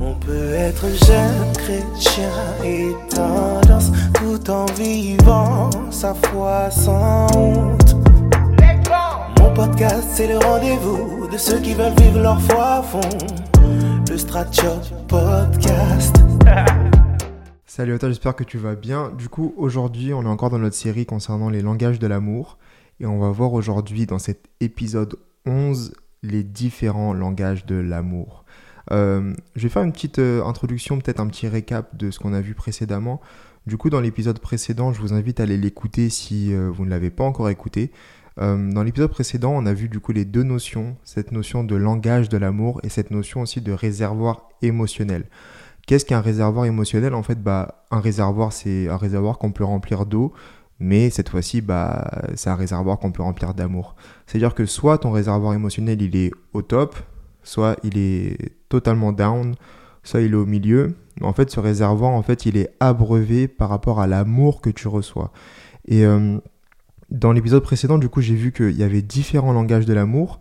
On peut être jeune chrétien et tendance tout en vivant sa foi sans honte. Mon podcast, c'est le rendez-vous de ceux qui veulent vivre leur foi à fond. Le Stratchot Podcast. Salut à toi, j'espère que tu vas bien. Du coup, aujourd'hui, on est encore dans notre série concernant les langages de l'amour. Et on va voir aujourd'hui, dans cet épisode 11, les différents langages de l'amour. Euh, je vais faire une petite euh, introduction, peut-être un petit récap de ce qu'on a vu précédemment. Du coup, dans l'épisode précédent, je vous invite à aller l'écouter si euh, vous ne l'avez pas encore écouté. dans l'épisode précédent, on a vu du coup les deux notions, cette notion de langage de l'amour et cette notion aussi de réservoir émotionnel. Qu'est-ce qu'un réservoir émotionnel? En fait, bah, un réservoir, c'est un réservoir qu'on peut remplir d'eau, mais cette fois-ci, bah, c'est un réservoir qu'on peut remplir d'amour. C'est-à-dire que soit ton réservoir émotionnel, il est au top, soit il est totalement down, soit il est au milieu. En fait, ce réservoir, en fait, il est abreuvé par rapport à l'amour que tu reçois. Et euh, dans l'épisode précédent, du coup, j'ai vu qu'il y avait différents langages de l'amour.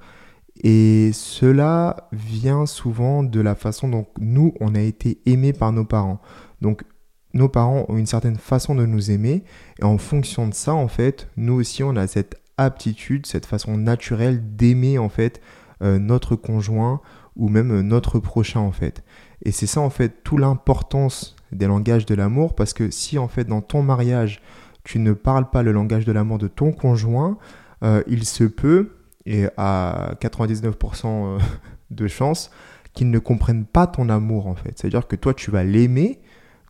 Et cela vient souvent de la façon dont nous, on a été aimés par nos parents. Donc, nos parents ont une certaine façon de nous aimer. Et en fonction de ça, en fait, nous aussi, on a cette aptitude, cette façon naturelle d'aimer, en fait, euh, notre conjoint ou même notre prochain, en fait. Et c'est ça, en fait, toute l'importance des langages de l'amour. Parce que si, en fait, dans ton mariage, tu ne parles pas le langage de l'amour de ton conjoint, euh, il se peut, et à 99% euh, de chance, qu'ils ne comprennent pas ton amour, en fait. C'est-à-dire que toi, tu vas l'aimer,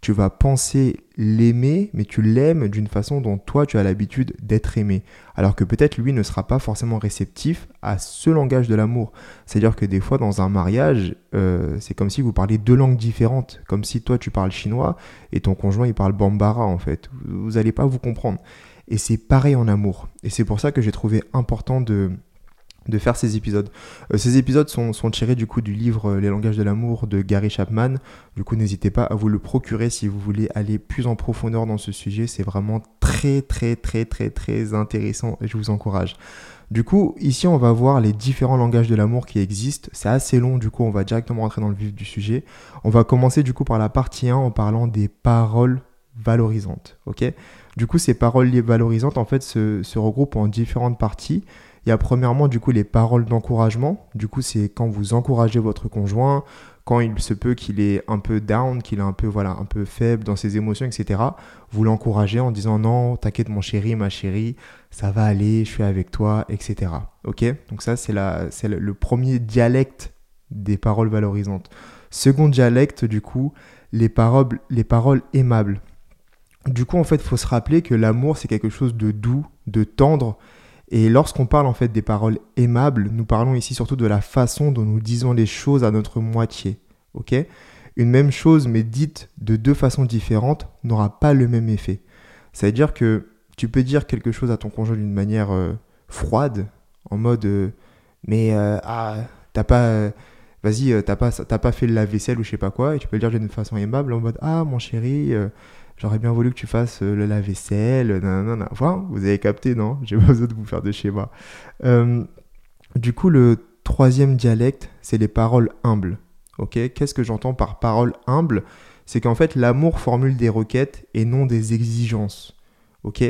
tu vas penser l'aimer, mais tu l'aimes d'une façon dont toi tu as l'habitude d'être aimé. Alors que peut-être lui ne sera pas forcément réceptif à ce langage de l'amour. C'est-à-dire que des fois dans un mariage, euh, c'est comme si vous parliez deux langues différentes. Comme si toi tu parles chinois et ton conjoint il parle bambara en fait. Vous n'allez pas vous comprendre. Et c'est pareil en amour. Et c'est pour ça que j'ai trouvé important de, de faire ces épisodes. Euh, ces épisodes sont, tirés du coup du livre euh, Les langages de l'amour de Gary Chapman. Du coup, n'hésitez pas à vous le procurer si vous voulez aller plus en profondeur dans ce sujet. C'est vraiment très très très très très intéressant et je vous encourage. Du coup, ici, on va voir les différents langages de l'amour qui existent. C'est assez long, du coup, on va directement rentrer dans le vif du sujet. On va commencer du coup par la partie 1 en parlant des paroles valorisantes. Ok? Du coup, ces paroles valorisantes, en fait, se regroupent en différentes parties. Il y a premièrement du coup les paroles d'encouragement. Du coup, c'est quand vous encouragez votre conjoint, quand il se peut qu'il est un peu down, qu'il est un peu voilà, un peu faible dans ses émotions, etc. Vous l'encouragez en disant non, t'inquiète mon chéri, ma chérie, ça va aller, je suis avec toi, etc. Ok? Donc ça c'est la, c'est le premier dialecte des paroles valorisantes. Second dialecte du coup, les paroles, les paroles aimables. Du coup, en fait, faut se rappeler que l'amour, c'est quelque chose de doux, de tendre, et lorsqu'on parle en fait des paroles aimables, nous parlons ici surtout de la façon dont nous disons les choses à notre moitié. Ok? Une même chose mais dite de deux façons différentes n'aura pas le même effet. C'est-à-dire que tu peux dire quelque chose à ton conjoint d'une manière euh, froide, en mode euh, mais euh, ah t'as pas vas-y t'as pas pas fait le lave-vaisselle ou je sais pas quoi et tu peux le dire d'une façon aimable en mode ah mon chéri J'aurais bien voulu que tu fasses euh, le lave-vaisselle. Enfin, vous avez capté, non? J'ai pas besoin de vous faire de schéma. Euh, du coup, le troisième dialecte, c'est les paroles humbles. Ok? Qu'est-ce que j'entends par paroles humbles C'est qu'en fait, l'amour formule des requêtes et non des exigences. Ok?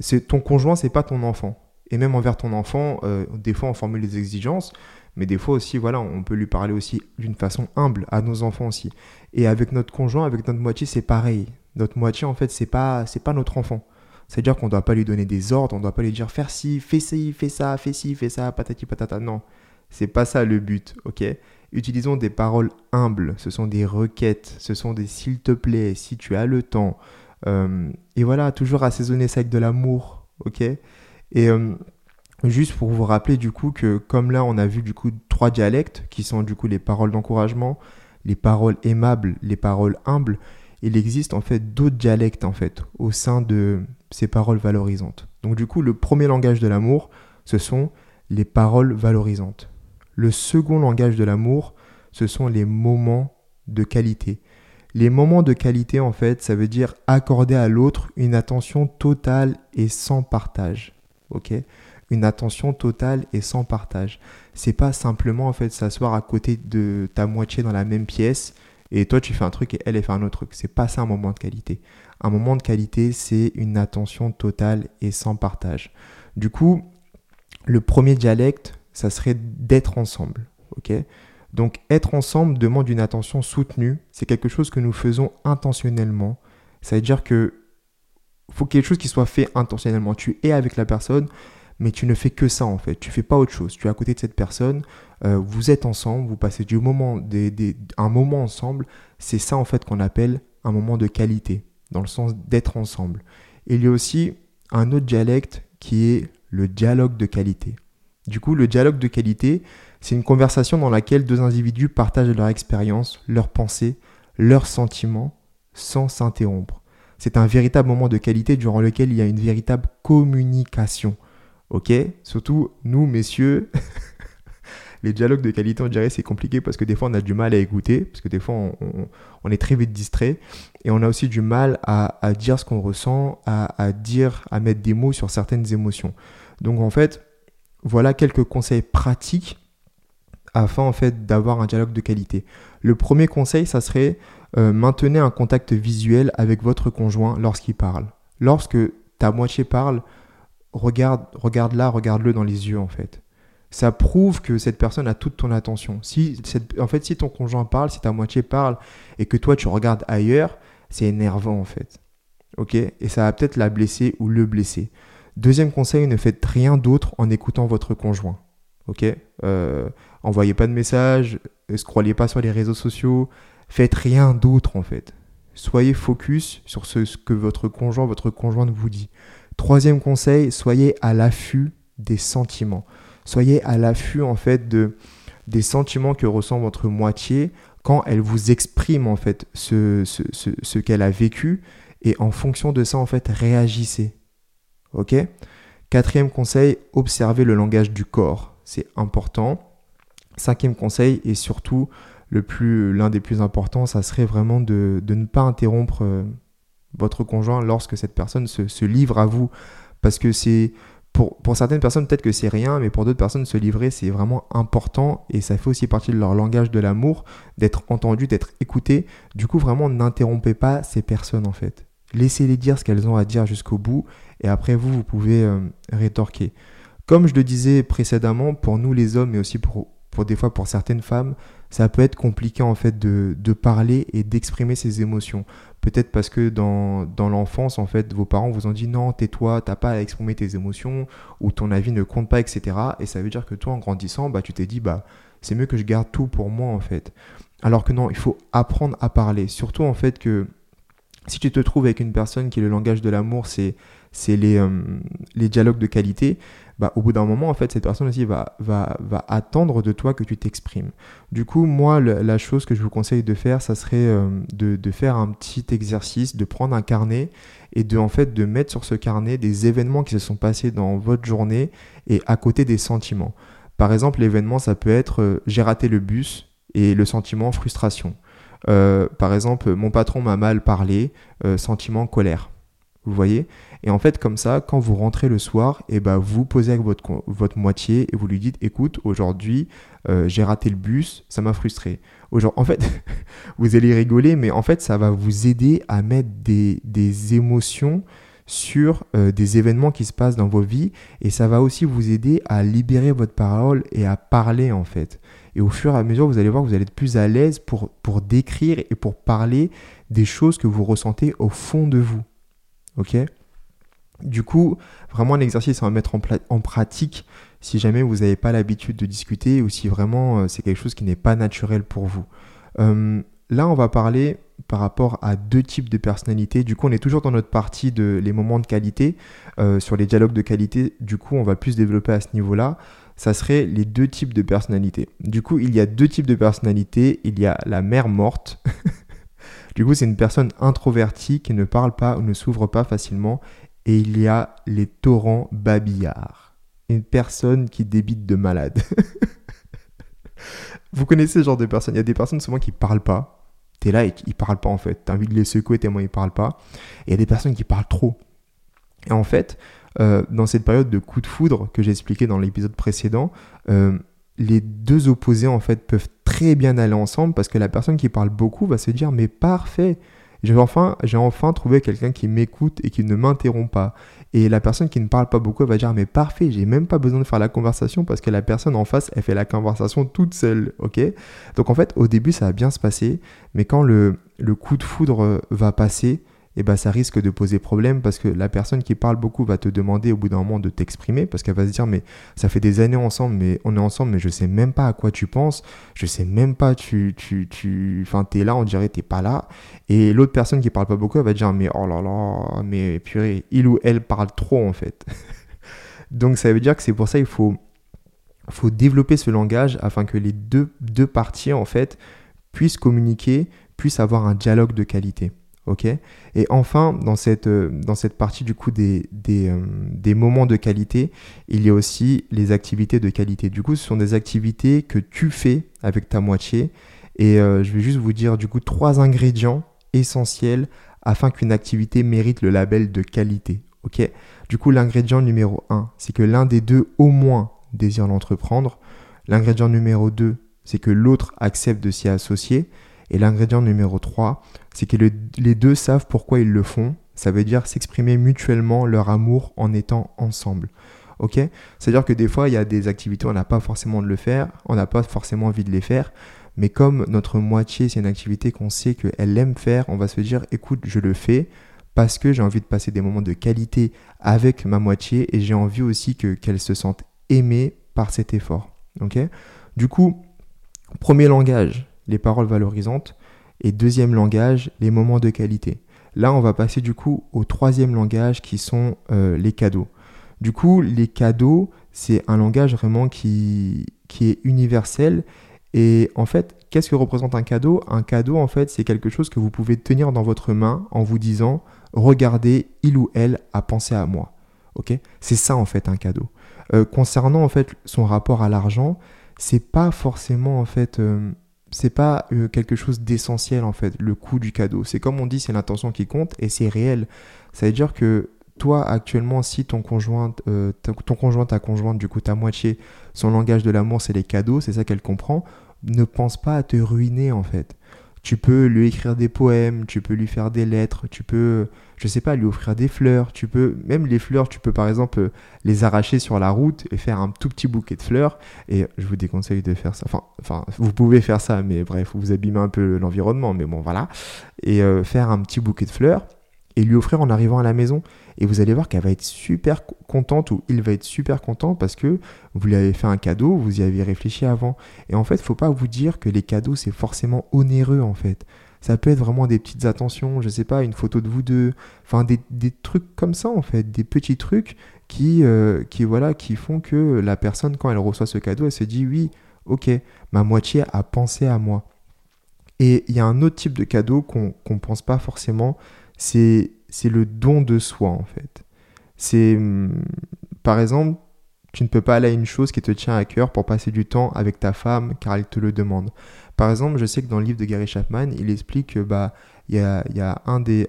C'est ton conjoint, c'est pas ton enfant. Et même envers ton enfant, euh, des fois on formule des exigences, mais des fois aussi, voilà, on peut lui parler aussi d'une façon humble à nos enfants aussi. Et avec notre conjoint, avec notre moitié, c'est pareil notre moitié, en fait, c'est pas, c'est pas notre enfant. C'est-à-dire qu'on ne doit pas lui donner des ordres, on ne doit pas lui dire faire ci, fais ci, fais ça, fais ci, fais ça, patati patata. Non, c'est pas ça le but, ok? Utilisons des paroles humbles, ce sont des requêtes, ce sont des s'il te plaît, si tu as le temps. Euh, et voilà, toujours assaisonner ça avec de l'amour, ok? Et euh, juste pour vous rappeler du coup que comme là on a vu du coup trois dialectes qui sont du coup les paroles d'encouragement, les paroles aimables, les paroles humbles, il existe en fait d'autres dialectes en fait au sein de ces paroles valorisantes. Donc du coup, le premier langage de l'amour, ce sont les paroles valorisantes. Le second langage de l'amour, ce sont les moments de qualité. Les moments de qualité, en fait, ça veut dire accorder à l'autre une attention totale et sans partage. Ok? Une attention totale et sans partage. C'est pas simplement en fait s'asseoir à côté de ta moitié dans la même pièce et toi tu fais un truc et elle fait un autre truc. C'est pas ça un moment de qualité. Un moment de qualité, c'est une attention totale et sans partage. Du coup, le premier dialecte, ça serait d'être ensemble. ok? Donc être ensemble demande une attention soutenue. C'est quelque chose que nous faisons intentionnellement. Ça veut dire que faut quelque chose qui soit fait intentionnellement. Tu es avec la personne, mais tu ne fais que ça en fait. Tu fais pas autre chose. Tu es à côté de cette personne, euh, vous êtes ensemble, vous passez du moment, un moment ensemble. C'est ça en fait qu'on appelle un moment de qualité, dans le sens d'être ensemble. il y a aussi un autre dialecte qui est le dialogue de qualité. Du coup, le dialogue de qualité, c'est une conversation dans laquelle deux individus partagent leur expérience, leurs pensées, leurs sentiments, sans s'interrompre. C'est un véritable moment de qualité durant lequel il y a une véritable communication. Ok Surtout, nous, messieurs, les dialogues de qualité, on dirait, c'est compliqué parce que des fois, on a du mal à écouter, parce que des fois, on, est très vite distrait. Et on a aussi du mal à, dire ce qu'on ressent, à, dire, à mettre des mots sur certaines émotions. Donc, en fait, voilà quelques conseils pratiques afin, en fait, d'avoir un dialogue de qualité. Le premier conseil, ça serait euh, maintenez un contact visuel avec votre conjoint lorsqu'il parle. Lorsque ta moitié parle, regarde, regarde-la, regarde-le dans les yeux en fait. Ça prouve que cette personne a toute ton attention. Si en fait, si ton conjoint parle, si ta moitié parle et que toi tu regardes ailleurs, c'est énervant en fait. Ok? Et ça va peut-être la blesser ou le blesser. Deuxième conseil, ne faites rien d'autre en écoutant votre conjoint. Ok? Euh, Envoyez pas de messages, ne scrollez pas sur les réseaux sociaux, Faites rien d'autre en fait. Soyez focus sur ce, que votre conjoint, votre conjointe vous dit. Troisième conseil, soyez à l'affût des sentiments. Soyez à l'affût en fait de, des sentiments que ressent votre moitié quand elle vous exprime en fait ce, ce, ce, qu'elle a vécu et en fonction de ça en fait réagissez. Ok? Quatrième conseil, observez le langage du corps. C'est important. Cinquième conseil et surtout le plus, l'un des plus importants, ça serait vraiment de, ne pas interrompre euh, votre conjoint lorsque cette personne se, livre à vous. Parce que c'est, pour, pour certaines personnes, peut-être que c'est rien, mais pour d'autres personnes, se livrer, c'est vraiment important et ça fait aussi partie de leur langage de l'amour, d'être entendu, d'être écouté. Du coup, vraiment, n'interrompez pas ces personnes en fait. Laissez-les dire ce qu'elles ont à dire jusqu'au bout et après vous, vous pouvez euh, rétorquer. Comme je le disais précédemment, pour nous les hommes, mais aussi pour, pour des fois pour certaines femmes, ça peut être compliqué en fait de, parler et d'exprimer ses émotions. Peut-être parce que dans, l'enfance, en fait, vos parents vous ont dit non, tais-toi, t'as pas à exprimer tes émotions, ou ton avis ne compte pas, etc. Et ça veut dire que toi, en grandissant, bah, tu t'es dit, bah, c'est mieux que je garde tout pour moi, en fait. Alors que non, il faut apprendre à parler. Surtout, en fait, que si tu te trouves avec une personne qui, le langage de l'amour, c'est c'est les, euh, les dialogues de qualité, bah, au bout d'un moment, en fait, cette personne aussi va, va, va attendre de toi que tu t'exprimes. Du coup, moi, la chose que je vous conseille de faire, ça serait euh, de, de, faire un petit exercice, de prendre un carnet et de, en fait, de mettre sur ce carnet des événements qui se sont passés dans votre journée et à côté des sentiments. Par exemple, l'événement, ça peut être euh, j'ai raté le bus et le sentiment frustration. Par exemple, mon patron m'a mal parlé, sentiment colère. Vous voyez? Et en fait, comme ça, quand vous rentrez le soir, et eh ben, vous posez avec votre, votre moitié et vous lui dites écoute, aujourd'hui, euh, j'ai raté le bus, ça m'a frustré. En fait, vous allez rigoler, mais en fait, ça va vous aider à mettre des, des émotions sur euh, des événements qui se passent dans vos vies et ça va aussi vous aider à libérer votre parole et à parler en fait. Et au fur et à mesure, vous allez voir que vous allez être plus à l'aise pour, pour décrire et pour parler des choses que vous ressentez au fond de vous. Ok? Du coup, vraiment un exercice à mettre en, pratique si jamais vous n'avez pas l'habitude de discuter ou si vraiment euh, c'est quelque chose qui n'est pas naturel pour vous. Euh, là, on va parler par rapport à deux types de personnalités. Du coup, on est toujours dans notre partie de les moments de qualité, euh, sur les dialogues de qualité. Du coup, on va plus développer à ce niveau-là. Ça serait les deux types de personnalités. Du coup, il y a deux types de personnalités. Il y a la mère morte. Du coup, c'est une personne introvertie qui ne parle pas ou ne s'ouvre pas facilement. Et il y a les torrents babillards. Une personne qui débite de malade. Vous connaissez ce genre de personnes Il y a des personnes souvent qui parlent pas. Tu es là et ils parlent pas en fait. Tu as envie de les secouer tellement ils parlent pas. Et il y a des personnes qui parlent trop. Et en fait, euh, dans cette période de coup de foudre que j'ai expliqué dans l'épisode précédent, euh, les deux opposés en fait peuvent très bien aller ensemble parce que la personne qui parle beaucoup va se dire mais parfait, j'ai enfin, j'ai enfin trouvé quelqu'un qui m'écoute et qui ne m'interrompt pas. Et la personne qui ne parle pas beaucoup va dire mais parfait, j'ai même pas besoin de faire la conversation parce que la personne en face, elle fait la conversation toute seule, ok? Donc en fait, au début, ça va bien se passer, mais quand le, le coup de foudre va passer, eh ben, ça risque de poser problème parce que la personne qui parle beaucoup va te demander au bout d'un moment de t'exprimer parce qu'elle va se dire mais ça fait des années ensemble mais on est ensemble mais je sais même pas à quoi tu penses je sais même pas tu tu tu enfin t'es là on dirait t'es pas là. Et l'autre personne qui parle pas beaucoup elle va dire mais oh là là mais purée il ou elle parle trop en fait. Donc ça veut dire que c'est pour ça il faut faut développer ce langage afin que les deux deux parties en fait puissent communiquer puissent avoir un dialogue de qualité ok Et enfin, dans cette, euh, dans cette partie du coup des, des, euh, des, moments de qualité, il y a aussi les activités de qualité. Du coup, ce sont des activités que tu fais avec ta moitié. Et euh, je vais juste vous dire du coup trois ingrédients essentiels afin qu'une activité mérite le label de qualité. ok du coup, l'ingrédient numéro 1, c'est que l'un des deux au moins désire l'entreprendre. L'ingrédient numéro 2, c'est que l'autre accepte de s'y associer. Et l'ingrédient numéro 3, c'est que les deux savent pourquoi ils le font. Ça veut dire s'exprimer mutuellement leur amour en étant ensemble. Ok? C'est-à-dire que des fois, il y a des activités, on n'a pas forcément de le faire, on n'a pas forcément envie de les faire. Mais comme notre moitié, c'est une activité qu'on sait qu'elle aime faire, on va se dire, écoute, je le fais parce que j'ai envie de passer des moments de qualité avec ma moitié et j'ai envie aussi que, qu'elle se sente aimée par cet effort. Ok? Du coup, premier langage, les paroles valorisantes. Et deuxième langage, les moments de qualité. Là, on va passer du coup au troisième langage qui sont euh, les cadeaux. Du coup, les cadeaux, c'est un langage vraiment qui, qui est universel. Et en fait, qu'est-ce que représente un cadeau? Un cadeau, en fait, c'est quelque chose que vous pouvez tenir dans votre main en vous disant Regardez, il ou elle a pensé à moi. Ok? C'est ça, en fait, un cadeau. Euh, concernant, en fait, son rapport à l'argent, c'est pas forcément, en fait. Euh, c'est pas euh, quelque chose d'essentiel en fait, le coût du cadeau. C'est comme on dit, c'est l'intention qui compte et c'est réel. Ça veut dire que toi actuellement, si ton conjoint, euh, ton conjoint, ta conjointe, du coup ta moitié, son langage de l'amour c'est les cadeaux, c'est ça qu'elle comprend, ne pense pas à te ruiner en fait. Tu peux lui écrire des poèmes, tu peux lui faire des lettres, tu peux, je sais pas, lui offrir des fleurs. Tu peux, même les fleurs, tu peux par exemple les arracher sur la route et faire un tout petit bouquet de fleurs. Et je vous déconseille de faire ça. Enfin, vous pouvez faire ça, mais bref, vous abîmez un peu l'environnement. Mais bon, voilà. Et euh, faire un petit bouquet de fleurs et lui offrir en arrivant à la maison. Et vous allez voir qu'elle va être super contente ou il va être super content parce que vous lui avez fait un cadeau, vous y avez réfléchi avant. Et en fait, faut pas vous dire que les cadeaux c'est forcément onéreux en fait. Ça peut être vraiment des petites attentions, je sais pas, une photo de vous deux, enfin des, trucs comme ça en fait, des petits trucs qui, euh, qui voilà, qui font que la personne quand elle reçoit ce cadeau, elle se dit oui, ok, ma moitié a pensé à moi. Et il y a un autre type de cadeau qu'on ne pense pas forcément, c'est le don de soi en fait. C'est hum, par exemple, tu ne peux pas aller à une chose qui te tient à cœur pour passer du temps avec ta femme car elle te le demande. Par exemple, je sais que dans le livre de Gary Chapman, il explique que bah il y a, un des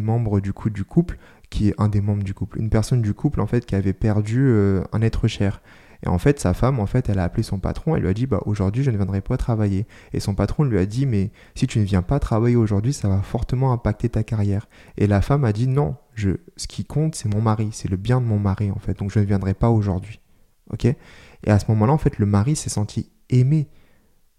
membres du, coup, du couple qui est un des membres du couple, une personne du couple en fait qui avait perdu euh, un être cher. Et en fait, sa femme, en fait, elle a appelé son patron, elle lui a dit, bah, aujourd'hui, je ne viendrai pas travailler. Et son patron lui a dit, mais si tu ne viens pas travailler aujourd'hui, ça va fortement impacter ta carrière. Et la femme a dit, non, je, ce qui compte, c'est mon mari, c'est le bien de mon mari, en fait, donc je ne viendrai pas aujourd'hui. Ok? Et à ce moment-là, en fait, le mari s'est senti aimé.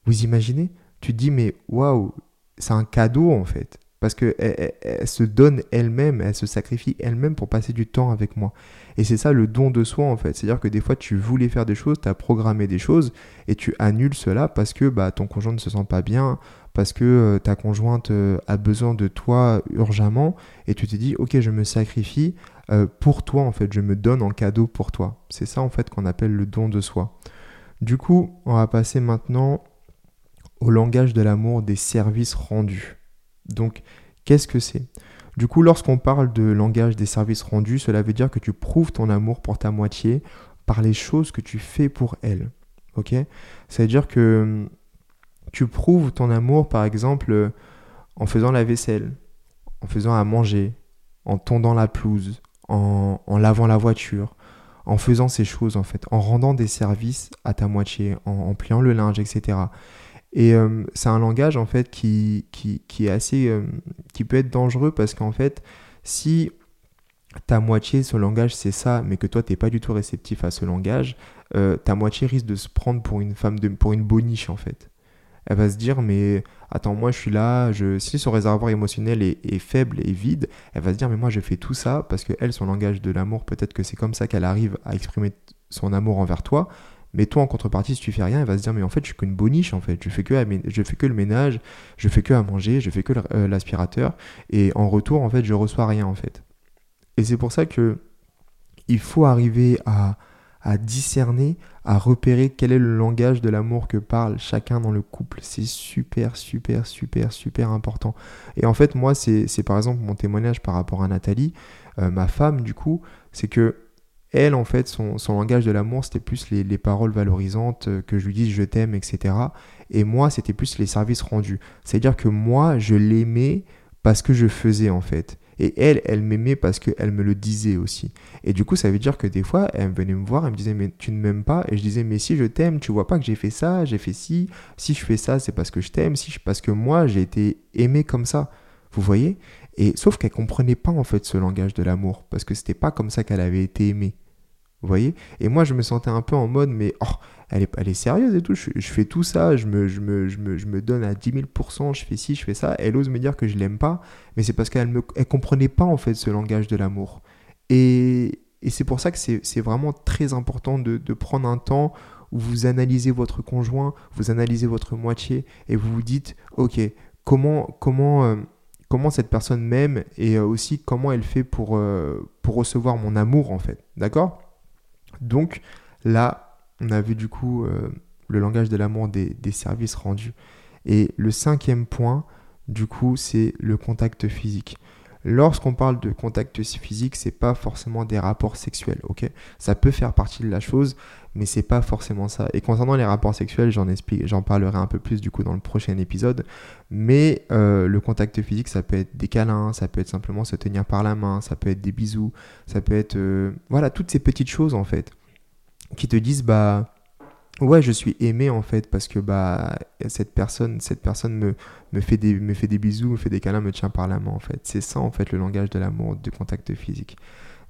Vous imaginez? Tu te dis, mais waouh, c'est un cadeau, en fait. Parce qu'elle elle, se donne elle-même, elle se sacrifie elle-même pour passer du temps avec moi. Et c'est ça le don de soi en fait. C'est-à-dire que des fois tu voulais faire des choses, tu as programmé des choses et tu annules cela parce que bah, ton conjoint ne se sent pas bien, parce que euh, ta conjointe euh, a besoin de toi urgemment et tu te dis ok je me sacrifie euh, pour toi en fait, je me donne en cadeau pour toi. C'est ça en fait qu'on appelle le don de soi. Du coup, on va passer maintenant au langage de l'amour des services rendus. Donc, qu'est-ce que c'est? Du coup, lorsqu'on parle de langage des services rendus, cela veut dire que tu prouves ton amour pour ta moitié par les choses que tu fais pour elle. Ok? Ça veut dire que hum, tu prouves ton amour, par exemple, en faisant la vaisselle, en faisant à manger, en tondant la pelouse, en, lavant la voiture, en faisant ces choses en fait, en rendant des services à ta moitié, en, pliant le linge, etc. Et euh, c'est un langage en fait qui, qui, est assez, euh, qui peut être dangereux parce qu'en fait, si ta moitié, ce langage, c'est ça, mais que toi, tu n'es pas du tout réceptif à ce langage, euh, ta moitié risque de se prendre pour une femme, de, pour une boniche, en fait. Elle va se dire, mais attends, moi, je suis là, si son réservoir émotionnel est, faible et vide, elle va se dire, mais moi, je fais tout ça parce que elle, son langage de l'amour, peut-être que c'est comme ça qu'elle arrive à exprimer son amour envers toi. Mais toi, en contrepartie, si tu fais rien, elle va se dire, mais en fait, je suis qu'une boniche, en fait. Je fais que, je fais que le ménage, je fais que à manger, je fais que euh, l'aspirateur. Et en retour, en fait, je reçois rien, en fait. Et c'est pour ça que il faut arriver à, discerner, à repérer quel est le langage de l'amour que parle chacun dans le couple. C'est super, super, super, super important. Et en fait, moi, c'est par exemple mon témoignage par rapport à Nathalie, euh, ma femme, du coup, c'est que elle, en fait, son, langage de l'amour, c'était plus les, les, paroles valorisantes, euh, que je lui dise je t'aime, etc. Et moi, c'était plus les services rendus. C'est-à-dire que moi, je l'aimais parce que je faisais, en fait. Et elle, elle m'aimait parce qu'elle me le disait aussi. Et du coup, ça veut dire que des fois, elle venait me voir, elle me disait, mais tu ne m'aimes pas? Et je disais, mais si je t'aime, tu vois pas que j'ai fait ça, j'ai fait ci. Si je fais ça, c'est parce que je t'aime, si parce que moi, j'ai été aimé comme ça. Vous voyez? Et sauf qu'elle comprenait pas en fait ce langage de l'amour, parce que c'était pas comme ça qu'elle avait été aimée. Vous voyez? Et moi, je me sentais un peu en mode, mais oh, elle est, elle est sérieuse et tout. Je, fais tout ça, je me, je, me, je, me, je me donne à 10 000%, je fais ci, je fais ça. Elle ose me dire que je l'aime pas, mais c'est parce qu'elle ne elle comprenait pas en fait ce langage de l'amour. Et, et c'est pour ça que c'est vraiment très important de, de, prendre un temps où vous analysez votre conjoint, vous analysez votre moitié et vous vous dites, ok, comment, comment, euh, comment cette personne m'aime et aussi comment elle fait pour, euh, pour recevoir mon amour en fait. D'accord? Donc là, on a vu du coup euh, le langage de l'amour des, services rendus. Et le cinquième point, du coup, c'est le contact physique. Lorsqu'on parle de contact physique, c'est pas forcément des rapports sexuels, Ça peut faire partie de la chose, mais c'est pas forcément ça. Et concernant les rapports sexuels, j'en parlerai un peu plus du coup dans le prochain épisode. Mais euh, le contact physique, ça peut être des câlins, ça peut être simplement se tenir par la main, ça peut être des bisous, ça peut être euh, voilà toutes ces petites choses en fait qui te disent bah ouais je suis aimé en fait parce que bah cette personne cette personne me, me fait des me fait des bisous me fait des câlins me tient par la main en fait c'est ça en fait le langage de l'amour du contact physique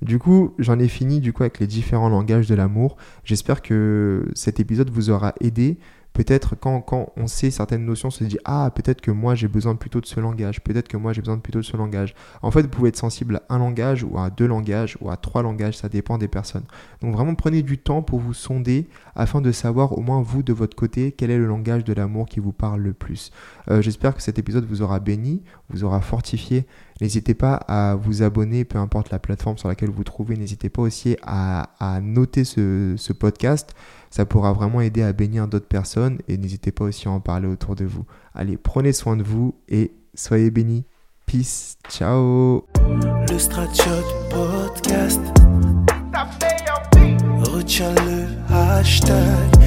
du coup j'en ai fini du coup avec les différents langages de l'amour j'espère que cet épisode vous aura aidé Peut-être quand, on sait certaines notions, on se dit Ah, peut-être que moi j'ai besoin plutôt de ce langage, peut-être que moi j'ai besoin plutôt de ce langage. En fait, vous pouvez être sensible à un langage ou à deux langages ou à trois langages, ça dépend des personnes. Donc vraiment prenez du temps pour vous sonder afin de savoir au moins vous de votre côté quel est le langage de l'amour qui vous parle le plus. Euh, j'espère que cet épisode vous aura béni, vous aura fortifié. N'hésitez pas à vous abonner, peu importe la plateforme sur laquelle vous trouvez. N'hésitez pas aussi à, noter ce, podcast ça pourra vraiment aider à bénir d'autres personnes et n'hésitez pas aussi à en parler autour de vous. Allez, prenez soin de vous et soyez bénis. Peace, ciao. Le le hashtag.